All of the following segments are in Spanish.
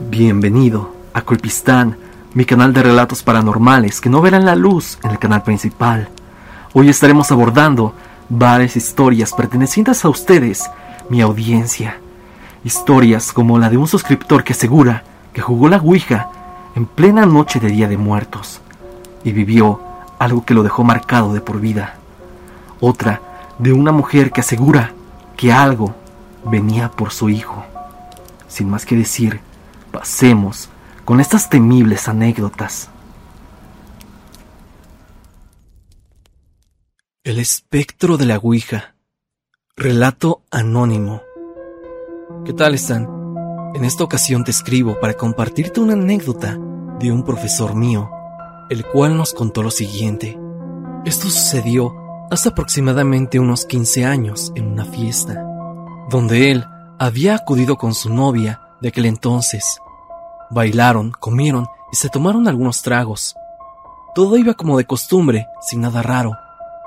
Bienvenido a Colpistán, mi canal de relatos paranormales que no verán la luz en el canal principal. Hoy estaremos abordando varias historias pertenecientes a ustedes, mi audiencia. Historias como la de un suscriptor que asegura que jugó la Ouija en plena noche de Día de Muertos y vivió algo que lo dejó marcado de por vida. Otra de una mujer que asegura que algo venía por su hijo. Sin más que decir, pasemos con estas temibles anécdotas. El espectro de la Ouija. Relato anónimo. ¿Qué tal están? En esta ocasión te escribo para compartirte una anécdota de un profesor mío, el cual nos contó lo siguiente. Esto sucedió hace aproximadamente unos 15 años en una fiesta, donde él había acudido con su novia de aquel entonces. Bailaron, comieron y se tomaron algunos tragos. Todo iba como de costumbre, sin nada raro.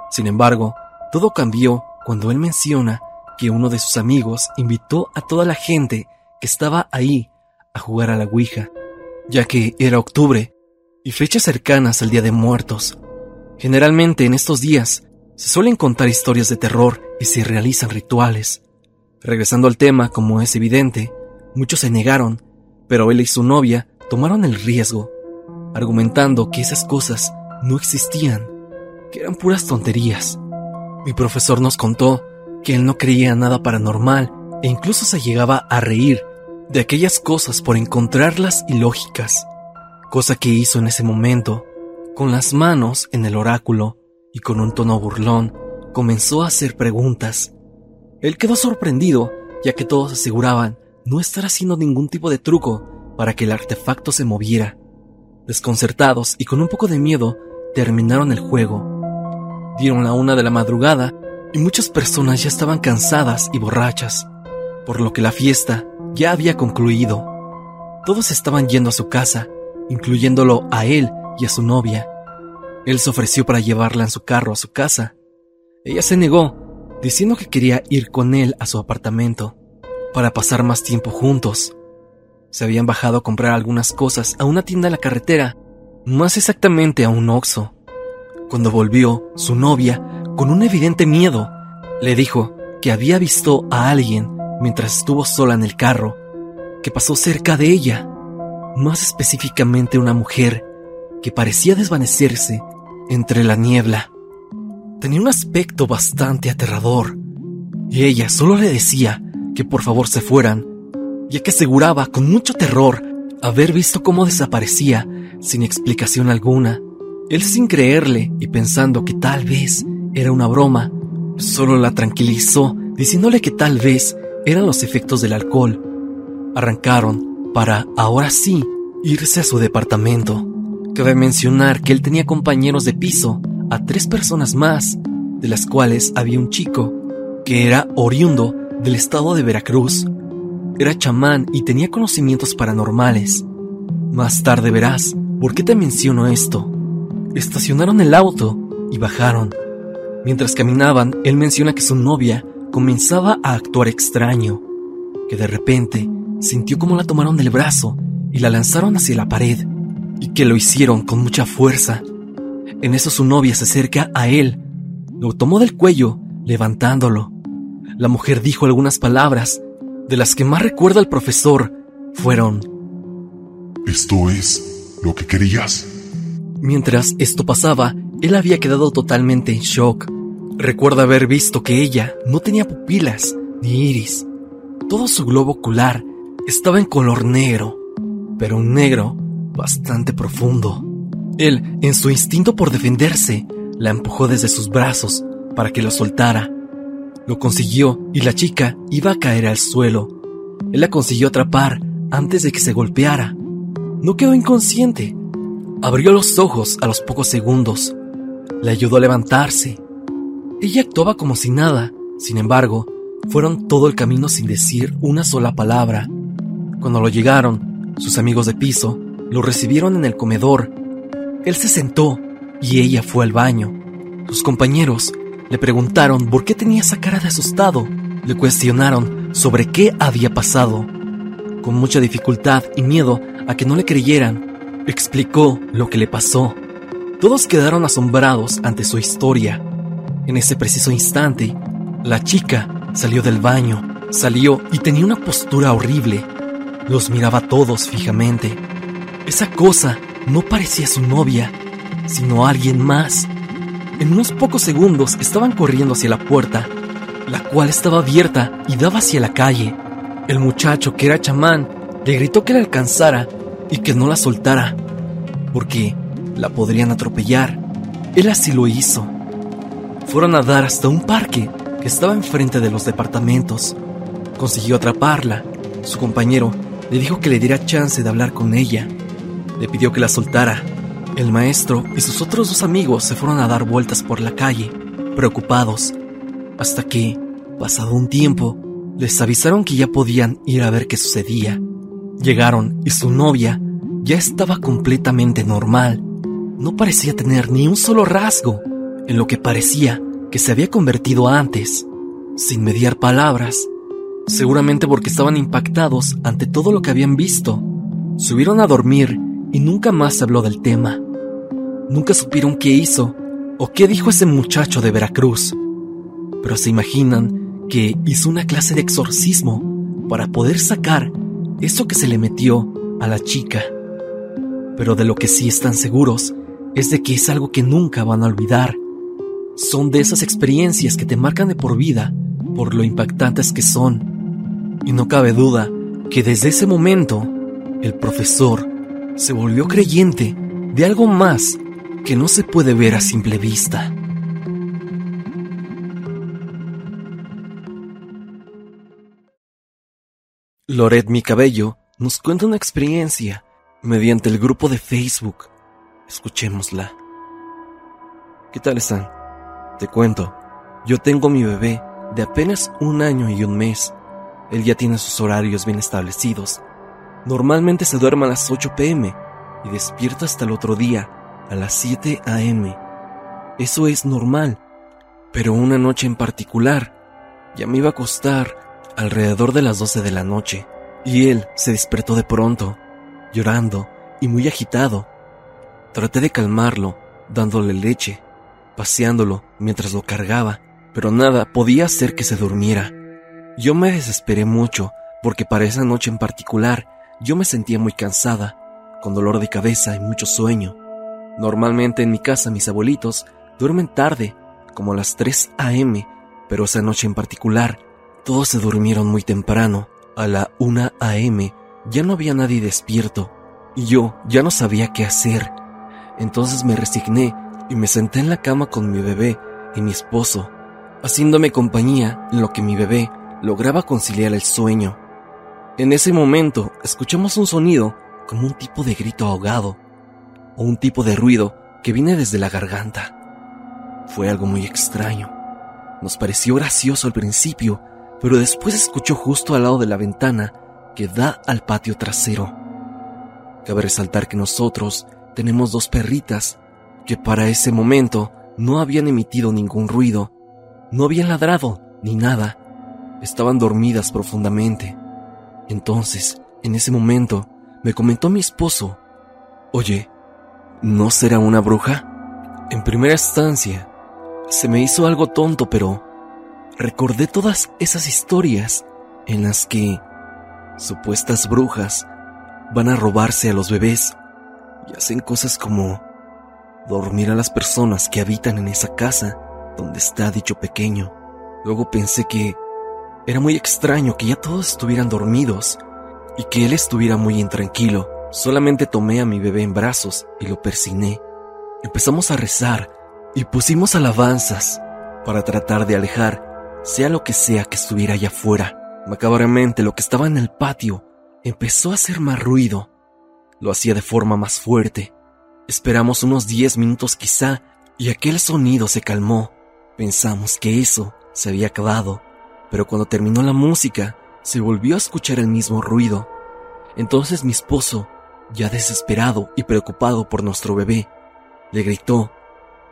Sin embargo, todo cambió cuando él menciona que uno de sus amigos invitó a toda la gente que estaba ahí a jugar a la Ouija, ya que era octubre y fechas cercanas al Día de Muertos. Generalmente en estos días se suelen contar historias de terror y se realizan rituales. Regresando al tema, como es evidente, muchos se negaron, pero él y su novia tomaron el riesgo, argumentando que esas cosas no existían, que eran puras tonterías. Mi profesor nos contó que él no creía nada paranormal e incluso se llegaba a reír de aquellas cosas por encontrarlas ilógicas, cosa que hizo en ese momento, con las manos en el oráculo y con un tono burlón, comenzó a hacer preguntas. Él quedó sorprendido, ya que todos aseguraban no estar haciendo ningún tipo de truco para que el artefacto se moviera. Desconcertados y con un poco de miedo, terminaron el juego. Dieron la una de la madrugada y muchas personas ya estaban cansadas y borrachas, por lo que la fiesta ya había concluido. Todos estaban yendo a su casa, incluyéndolo a él y a su novia. Él se ofreció para llevarla en su carro a su casa. Ella se negó, diciendo que quería ir con él a su apartamento, para pasar más tiempo juntos. Se habían bajado a comprar algunas cosas a una tienda de la carretera, más exactamente a un Oxxo. Cuando volvió, su novia, con un evidente miedo, le dijo que había visto a alguien mientras estuvo sola en el carro, que pasó cerca de ella, más específicamente una mujer que parecía desvanecerse entre la niebla. Tenía un aspecto bastante aterrador, y ella solo le decía que por favor se fueran, ya que aseguraba con mucho terror haber visto cómo desaparecía sin explicación alguna. Él sin creerle y pensando que tal vez era una broma, solo la tranquilizó diciéndole que tal vez eran los efectos del alcohol. Arrancaron para, ahora sí, irse a su departamento. Cabe mencionar que él tenía compañeros de piso, a tres personas más, de las cuales había un chico, que era oriundo del estado de Veracruz. Era chamán y tenía conocimientos paranormales. Más tarde verás por qué te menciono esto. Estacionaron el auto y bajaron. Mientras caminaban, él menciona que su novia comenzaba a actuar extraño, que de repente sintió como la tomaron del brazo y la lanzaron hacia la pared, y que lo hicieron con mucha fuerza. En eso su novia se acerca a él, lo tomó del cuello, levantándolo. La mujer dijo algunas palabras, de las que más recuerda el profesor, fueron... ¿Esto es lo que querías? Mientras esto pasaba, él había quedado totalmente en shock. Recuerda haber visto que ella no tenía pupilas ni iris. Todo su globo ocular estaba en color negro, pero un negro bastante profundo. Él, en su instinto por defenderse, la empujó desde sus brazos para que lo soltara. Lo consiguió y la chica iba a caer al suelo. Él la consiguió atrapar antes de que se golpeara. No quedó inconsciente. Abrió los ojos a los pocos segundos. Le ayudó a levantarse ella actuaba como si nada, sin embargo, fueron todo el camino sin decir una sola palabra. Cuando lo llegaron, sus amigos de piso lo recibieron en el comedor. Él se sentó y ella fue al baño. Sus compañeros le preguntaron por qué tenía esa cara de asustado. Le cuestionaron sobre qué había pasado. Con mucha dificultad y miedo a que no le creyeran, explicó lo que le pasó. Todos quedaron asombrados ante su historia. En ese preciso instante, la chica salió del baño, salió y tenía una postura horrible. Los miraba a todos fijamente. Esa cosa no parecía su novia, sino alguien más. En unos pocos segundos estaban corriendo hacia la puerta, la cual estaba abierta y daba hacia la calle. El muchacho, que era chamán, le gritó que la alcanzara y que no la soltara, porque la podrían atropellar. Él así lo hizo. Fueron a dar hasta un parque que estaba enfrente de los departamentos. Consiguió atraparla. Su compañero le dijo que le diera chance de hablar con ella. Le pidió que la soltara. El maestro y sus otros dos amigos se fueron a dar vueltas por la calle, preocupados, hasta que, pasado un tiempo, les avisaron que ya podían ir a ver qué sucedía. Llegaron y su novia ya estaba completamente normal. No parecía tener ni un solo rasgo en lo que parecía que se había convertido antes, sin mediar palabras, seguramente porque estaban impactados ante todo lo que habían visto. Subieron a dormir y nunca más se habló del tema. Nunca supieron qué hizo o qué dijo ese muchacho de Veracruz. Pero se imaginan que hizo una clase de exorcismo para poder sacar eso que se le metió a la chica. Pero de lo que sí están seguros es de que es algo que nunca van a olvidar. Son de esas experiencias que te marcan de por vida por lo impactantes que son. Y no cabe duda que desde ese momento el profesor se volvió creyente de algo más que no se puede ver a simple vista. Loret Mi Cabello nos cuenta una experiencia mediante el grupo de Facebook. Escuchémosla. ¿Qué tal están? Te cuento, yo tengo mi bebé de apenas un año y un mes. Él ya tiene sus horarios bien establecidos Normalmente se duerme a las 8 pm y despierta hasta el otro día, a las 7 am. Eso es normal, pero una noche en particular, ya me iba a acostar alrededor de las 12 de la noche, y él se despertó de pronto, llorando y muy agitado. Traté de calmarlo, dándole leche, paseándolo mientras lo cargaba, pero nada podía hacer que se durmiera. Yo me desesperé mucho porque para esa noche en particular yo me sentía muy cansada, con dolor de cabeza y mucho sueño. Normalmente en mi casa mis abuelitos duermen tarde, como a las 3 a.m., pero esa noche en particular, todos se durmieron muy temprano. A la 1 a.m. ya no había nadie despierto, y yo ya no sabía qué hacer. Entonces me resigné y me senté en la cama con mi bebé y mi esposo, haciéndome compañía en lo que mi bebé lograba conciliar el sueño. En ese momento escuchamos un sonido como un tipo de grito ahogado o un tipo de ruido que viene desde la garganta. Fue algo muy extraño. Nos pareció gracioso al principio, pero después escuchó justo al lado de la ventana que da al patio trasero. Cabe resaltar que nosotros tenemos dos perritas que para ese momento no habían emitido ningún ruido, no habían ladrado ni nada, estaban dormidas profundamente. Entonces, en ese momento, me comentó mi esposo, Oye, ¿no será una bruja? En primera instancia, se me hizo algo tonto, pero recordé todas esas historias en las que supuestas brujas van a robarse a los bebés y hacen cosas como dormir a las personas que habitan en esa casa donde está dicho pequeño. Luego pensé que era muy extraño que ya todos estuvieran dormidos y que él estuviera muy intranquilo. Solamente tomé a mi bebé en brazos y lo persigné. Empezamos a rezar y pusimos alabanzas para tratar de alejar, sea lo que sea que estuviera allá afuera. Macabramente lo que estaba en el patio empezó a hacer más ruido. Lo hacía de forma más fuerte. Esperamos unos diez minutos quizá y aquel sonido se calmó. Pensamos que eso se había acabado pero cuando terminó la música, se volvió a escuchar el mismo ruido. Entonces mi esposo, ya desesperado y preocupado por nuestro bebé, le gritó,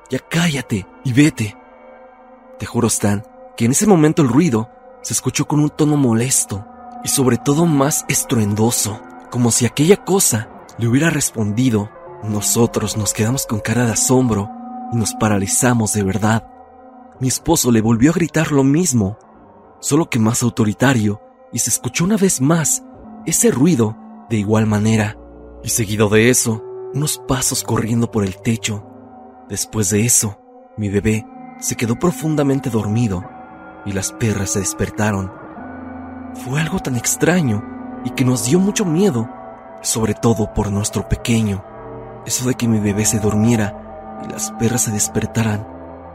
Ya cállate y vete. Te juro, Stan, que en ese momento el ruido se escuchó con un tono molesto y sobre todo más estruendoso, como si aquella cosa le hubiera respondido. Nosotros nos quedamos con cara de asombro y nos paralizamos de verdad. Mi esposo le volvió a gritar lo mismo, solo que más autoritario, y se escuchó una vez más ese ruido de igual manera, y seguido de eso, unos pasos corriendo por el techo. Después de eso, mi bebé se quedó profundamente dormido y las perras se despertaron. Fue algo tan extraño y que nos dio mucho miedo, sobre todo por nuestro pequeño. Eso de que mi bebé se durmiera y las perras se despertaran,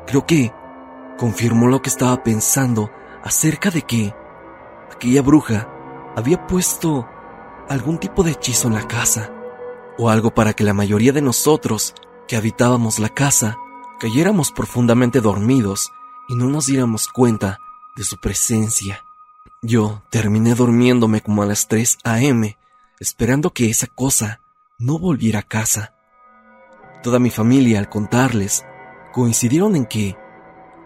creo que confirmó lo que estaba pensando acerca de que aquella bruja había puesto algún tipo de hechizo en la casa, o algo para que la mayoría de nosotros que habitábamos la casa cayéramos profundamente dormidos y no nos diéramos cuenta de su presencia. Yo terminé durmiéndome como a las 3 a.m., esperando que esa cosa no volviera a casa. Toda mi familia, al contarles, coincidieron en que,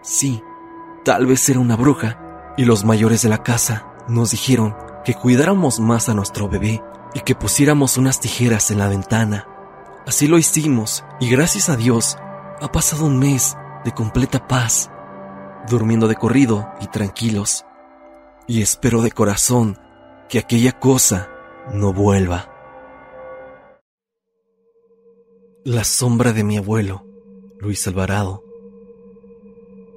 sí, tal vez era una bruja, y los mayores de la casa nos dijeron que cuidáramos más a nuestro bebé y que pusiéramos unas tijeras en la ventana. Así lo hicimos, y gracias a Dios, ha pasado un mes de completa paz, durmiendo de corrido y tranquilos. Y espero de corazón que aquella cosa no vuelva. La sombra de mi abuelo, Luis Alvarado.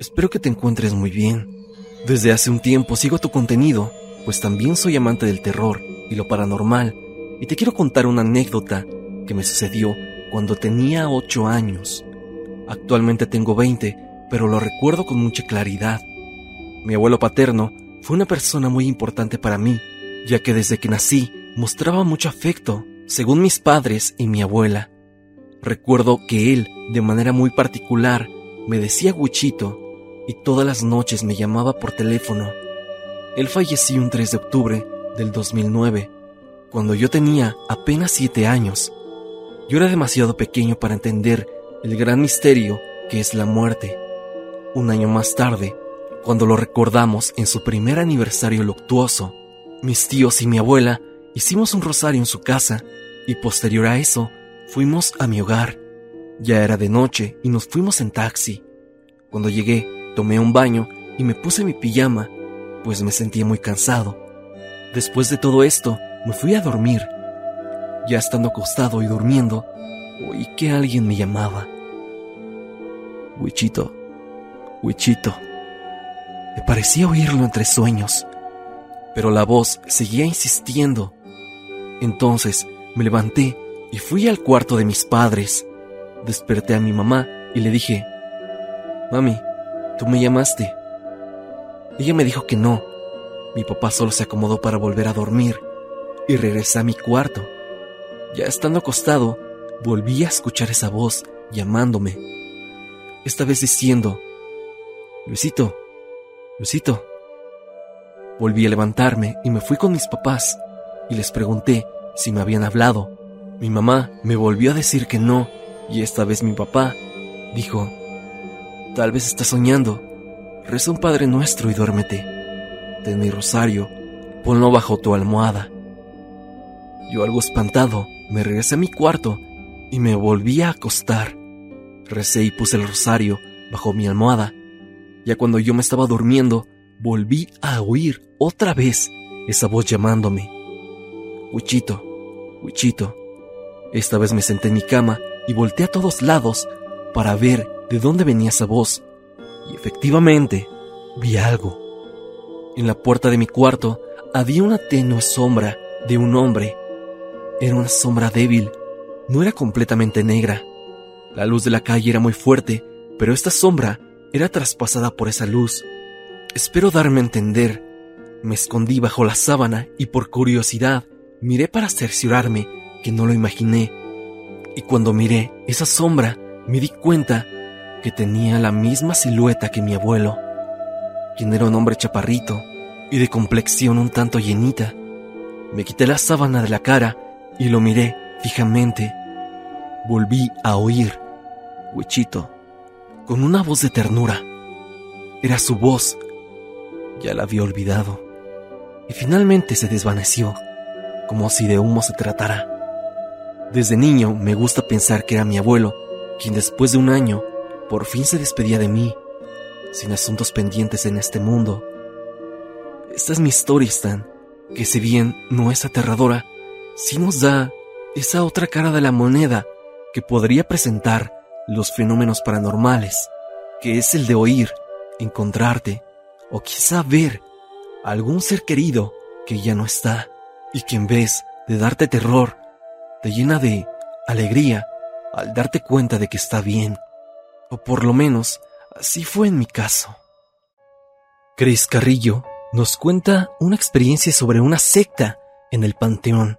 Espero que te encuentres muy bien. Desde hace un tiempo sigo tu contenido, pues también soy amante del terror y lo paranormal, y te quiero contar una anécdota que me sucedió cuando tenía 8 años. Actualmente tengo 20, pero lo recuerdo con mucha claridad. Mi abuelo paterno fue una persona muy importante para mí, ya que desde que nací mostraba mucho afecto, según mis padres y mi abuela. Recuerdo que él, de manera muy particular, me decía Huichito y todas las noches me llamaba por teléfono. Él falleció un 3 de octubre del 2009, cuando yo tenía apenas 7 años. Yo era demasiado pequeño para entender el gran misterio que es la muerte. Un año más tarde, cuando lo recordamos en su primer aniversario luctuoso, mis tíos y mi abuela hicimos un rosario en su casa y posterior a eso fuimos a mi hogar. Ya era de noche y nos fuimos en taxi. Cuando llegué, tomé un baño y me puse mi pijama, pues me sentía muy cansado. Después de todo esto, me fui a dormir. Ya estando acostado y durmiendo, oí que alguien me llamaba. Wichito, Wichito. Me parecía oírlo entre sueños, pero la voz seguía insistiendo. Entonces me levanté y fui al cuarto de mis padres. Desperté a mi mamá y le dije, Mami, ¿tú me llamaste? Ella me dijo que no. Mi papá solo se acomodó para volver a dormir y regresé a mi cuarto. Ya estando acostado, volví a escuchar esa voz llamándome. Esta vez diciendo, Luisito, Luisito. Volví a levantarme y me fui con mis papás y les pregunté si me habían hablado. Mi mamá me volvió a decir que no y esta vez mi papá dijo, tal vez estás soñando. Reza un Padre Nuestro y duérmete. Ten mi rosario, ponlo bajo tu almohada. Yo algo espantado me regresé a mi cuarto y me volví a acostar. Recé y puse el rosario bajo mi almohada. Ya cuando yo me estaba durmiendo, volví a oír otra vez esa voz llamándome. Huichito, Huichito. Esta vez me senté en mi cama y volteé a todos lados para ver de dónde venía esa voz. Y efectivamente, vi algo. En la puerta de mi cuarto había una tenue sombra de un hombre era una sombra débil, no era completamente negra. La luz de la calle era muy fuerte, pero esta sombra era traspasada por esa luz. Espero darme a entender. Me escondí bajo la sábana y por curiosidad miré para cerciorarme que no lo imaginé. Y cuando miré esa sombra, me di cuenta que tenía la misma silueta que mi abuelo, quien era un hombre chaparrito y de complexión un tanto llenita. Me quité la sábana de la cara y lo miré fijamente. Volví a oír, Huichito, con una voz de ternura. Era su voz. Ya la había olvidado. y finalmente se desvaneció, como si de humo se tratara. Desde niño me gusta pensar que era mi abuelo quien después de un año por fin se despedía de mí, sin asuntos pendientes en este mundo. Esta es mi historia, Stan, que si bien no es aterradora, sí nos da esa otra cara de la moneda que podría presentar los fenómenos paranormales, que es el de oír, encontrarte o quizá ver algún ser querido que ya no está y que en vez de darte terror, te llena de alegría al darte cuenta de que está bien. O por lo menos, así fue en mi caso. Chris Carrillo nos cuenta una experiencia sobre una secta en el Panteón.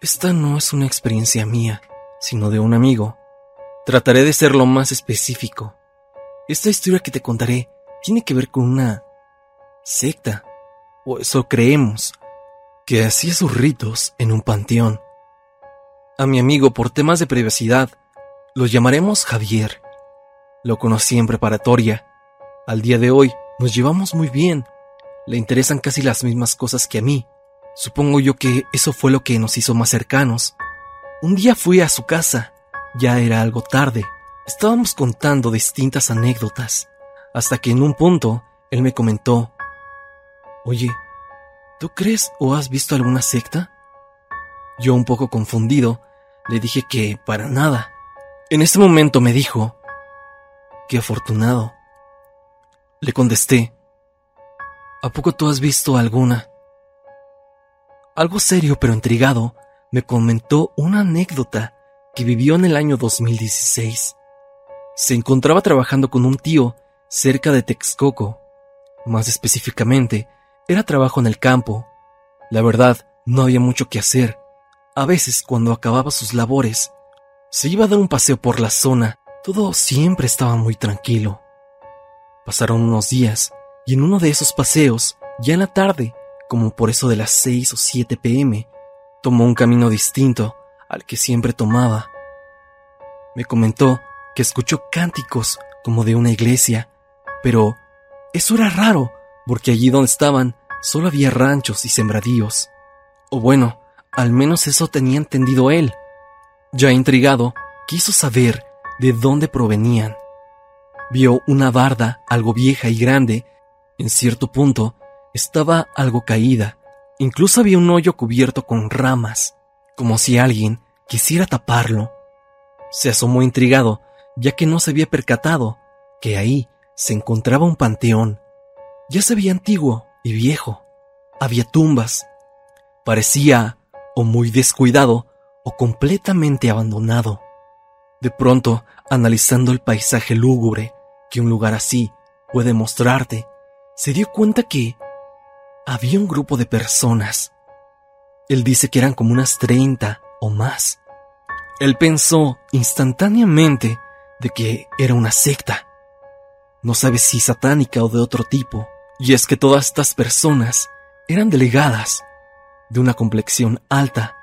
Esta no es una experiencia mía, sino de un amigo. Trataré de ser lo más específico. Esta historia que te contaré tiene que ver con una secta, o eso creemos, que hacía sus ritos en un panteón. A mi amigo, por temas de privacidad, lo llamaremos Javier. Lo conocí en preparatoria. Al día de hoy nos llevamos muy bien. Le interesan casi las mismas cosas que a mí. Supongo yo que eso fue lo que nos hizo más cercanos. Un día fui a su casa. Ya era algo tarde. Estábamos contando distintas anécdotas, hasta que en un punto él me comentó, Oye, ¿tú crees o has visto alguna secta? Yo un poco confundido, le dije que para nada. En ese momento me dijo, qué afortunado. Le contesté, ¿a poco tú has visto alguna? Algo serio pero intrigado, me comentó una anécdota que vivió en el año 2016. Se encontraba trabajando con un tío cerca de Texcoco. Más específicamente, era trabajo en el campo. La verdad, no había mucho que hacer, a veces, cuando acababa sus labores, se iba a dar un paseo por la zona. Todo siempre estaba muy tranquilo. Pasaron unos días, y en uno de esos paseos, ya en la tarde, como por eso de las 6 o 7 pm, tomó un camino distinto al que siempre tomaba. Me comentó que escuchó cánticos como de una iglesia, pero eso era raro, porque allí donde estaban solo había ranchos y sembradíos. O bueno, al menos eso tenía entendido él. Ya intrigado, quiso saber de dónde provenían. Vio una barda algo vieja y grande. En cierto punto estaba algo caída. Incluso había un hoyo cubierto con ramas, como si alguien quisiera taparlo. Se asomó intrigado, ya que no se había percatado que ahí se encontraba un panteón. Ya se veía antiguo y viejo. Había tumbas. Parecía o muy descuidado o completamente abandonado. De pronto, analizando el paisaje lúgubre que un lugar así puede mostrarte, se dio cuenta que había un grupo de personas. Él dice que eran como unas 30 o más. Él pensó instantáneamente de que era una secta. No sabe si satánica o de otro tipo. Y es que todas estas personas eran delegadas de una complexión alta.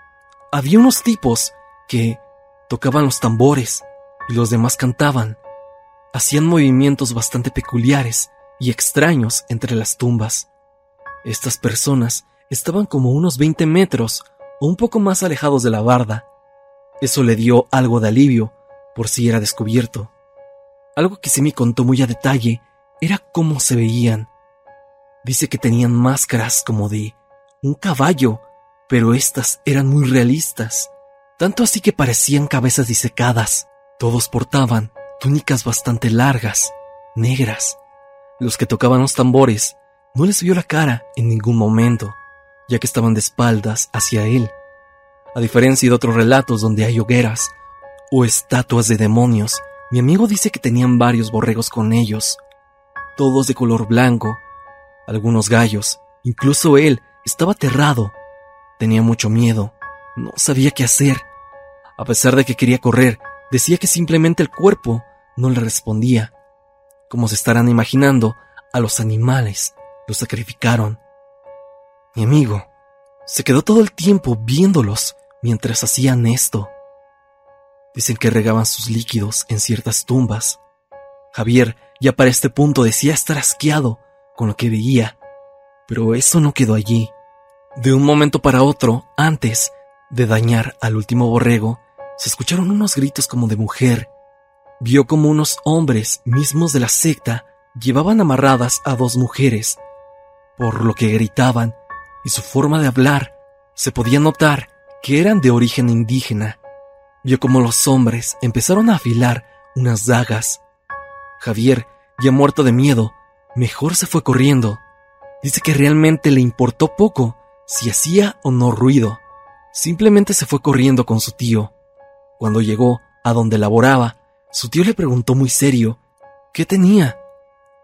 Había unos tipos que tocaban los tambores y los demás cantaban. Hacían movimientos bastante peculiares y extraños entre las tumbas. Estas personas estaban como unos 20 metros o un poco más alejados de la barda. Eso le dio algo de alivio por si era descubierto. Algo que se me contó muy a detalle era cómo se veían. Dice que tenían máscaras como de un caballo, pero estas eran muy realistas, tanto así que parecían cabezas disecadas. Todos portaban túnicas bastante largas, negras. Los que tocaban los tambores no les vio la cara en ningún momento, ya que estaban de espaldas hacia él. A diferencia de otros relatos donde hay hogueras o estatuas de demonios, mi amigo dice que tenían varios borregos con ellos, todos de color blanco, algunos gallos, incluso él estaba aterrado. Tenía mucho miedo. No sabía qué hacer. A pesar de que quería correr, decía que simplemente el cuerpo no le respondía. Como se estarán imaginando, a los animales los sacrificaron. Mi amigo se quedó todo el tiempo viéndolos mientras hacían esto. Dicen que regaban sus líquidos en ciertas tumbas. Javier ya para este punto decía estar asqueado con lo que veía Pero eso no quedó allí. De un momento para otro, antes de dañar al último borrego, se escucharon unos gritos como de mujer. Vio como unos hombres mismos de la secta llevaban amarradas a dos mujeres, por lo que gritaban y su forma de hablar se podía notar que eran de origen indígena. Vio como los hombres empezaron a afilar unas dagas. Javier, ya muerto de miedo, mejor se fue corriendo. Dice que realmente le importó poco si hacía o no ruido. Simplemente se fue corriendo con su tío. Cuando llegó a donde laboraba, su tío le preguntó muy serio qué tenía.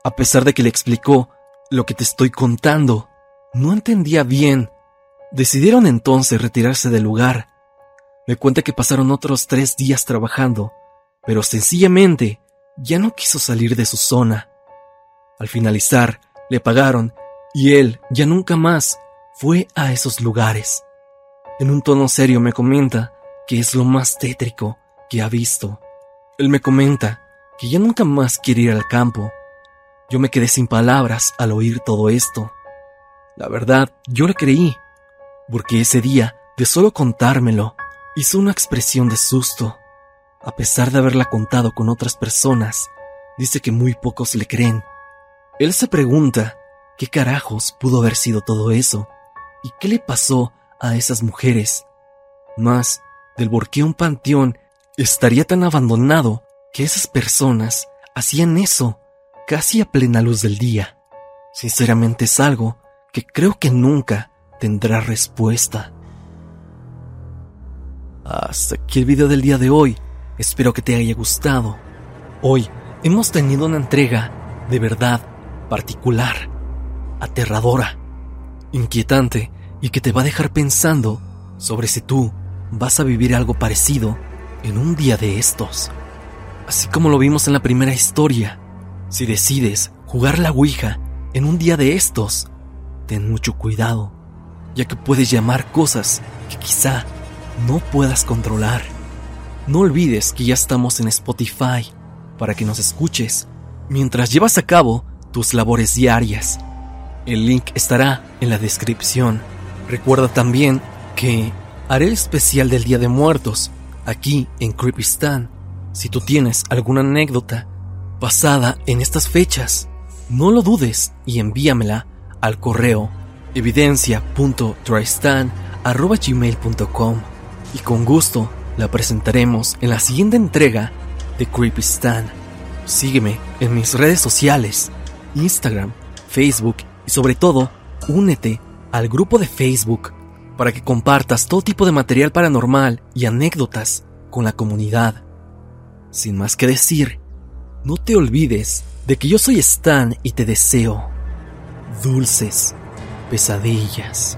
A pesar de que le explicó lo que te estoy contando, no entendía bien. Decidieron entonces retirarse del lugar. Me cuenta que pasaron otros tres días trabajando, pero sencillamente ya no quiso salir de su zona. Al finalizar, le pagaron y él ya nunca más fue a esos lugares. En un tono serio me comenta que es lo más tétrico que ha visto. Él me comenta que ya nunca más quiere ir al campo. Yo me quedé sin palabras al oír todo esto. La verdad, yo le creí, porque ese día, de solo contármelo, hizo una expresión de susto. A pesar de haberla contado con otras personas, dice que muy pocos le creen. Él se pregunta qué carajos pudo haber sido todo eso y qué le pasó a esas mujeres. Más, del un panteón estaría tan abandonado que esas personas hacían eso casi a plena luz del día. Sinceramente es algo que creo que nunca tendrá respuesta. Hasta aquí el video del día de hoy. Espero que te haya gustado. Hoy hemos tenido una entrega de verdad particular, aterradora, inquietante y que te va a dejar pensando sobre si tú vas a vivir algo parecido en un día de estos. Así como lo vimos en la primera historia, si decides jugar la Ouija en un día de estos, ten mucho cuidado, ya que puedes llamar cosas que quizá no puedas controlar. No olvides que ya estamos en Spotify para que nos escuches mientras llevas a cabo tus labores diarias. El link estará en la descripción. Recuerda también que haré el especial del Día de Muertos aquí en Creepistan. Si tú tienes alguna anécdota basada en estas fechas, no lo dudes y envíamela al correo evidencia.tristan.gmail.com y con gusto la presentaremos en la siguiente entrega de Creepistan. Sígueme en mis redes sociales, Instagram, Facebook y sobre todo, únete al grupo de Facebook para que compartas todo tipo de material paranormal y anécdotas con la comunidad. Sin más que decir, no te olvides de que yo soy Stan y te deseo dulces pesadillas.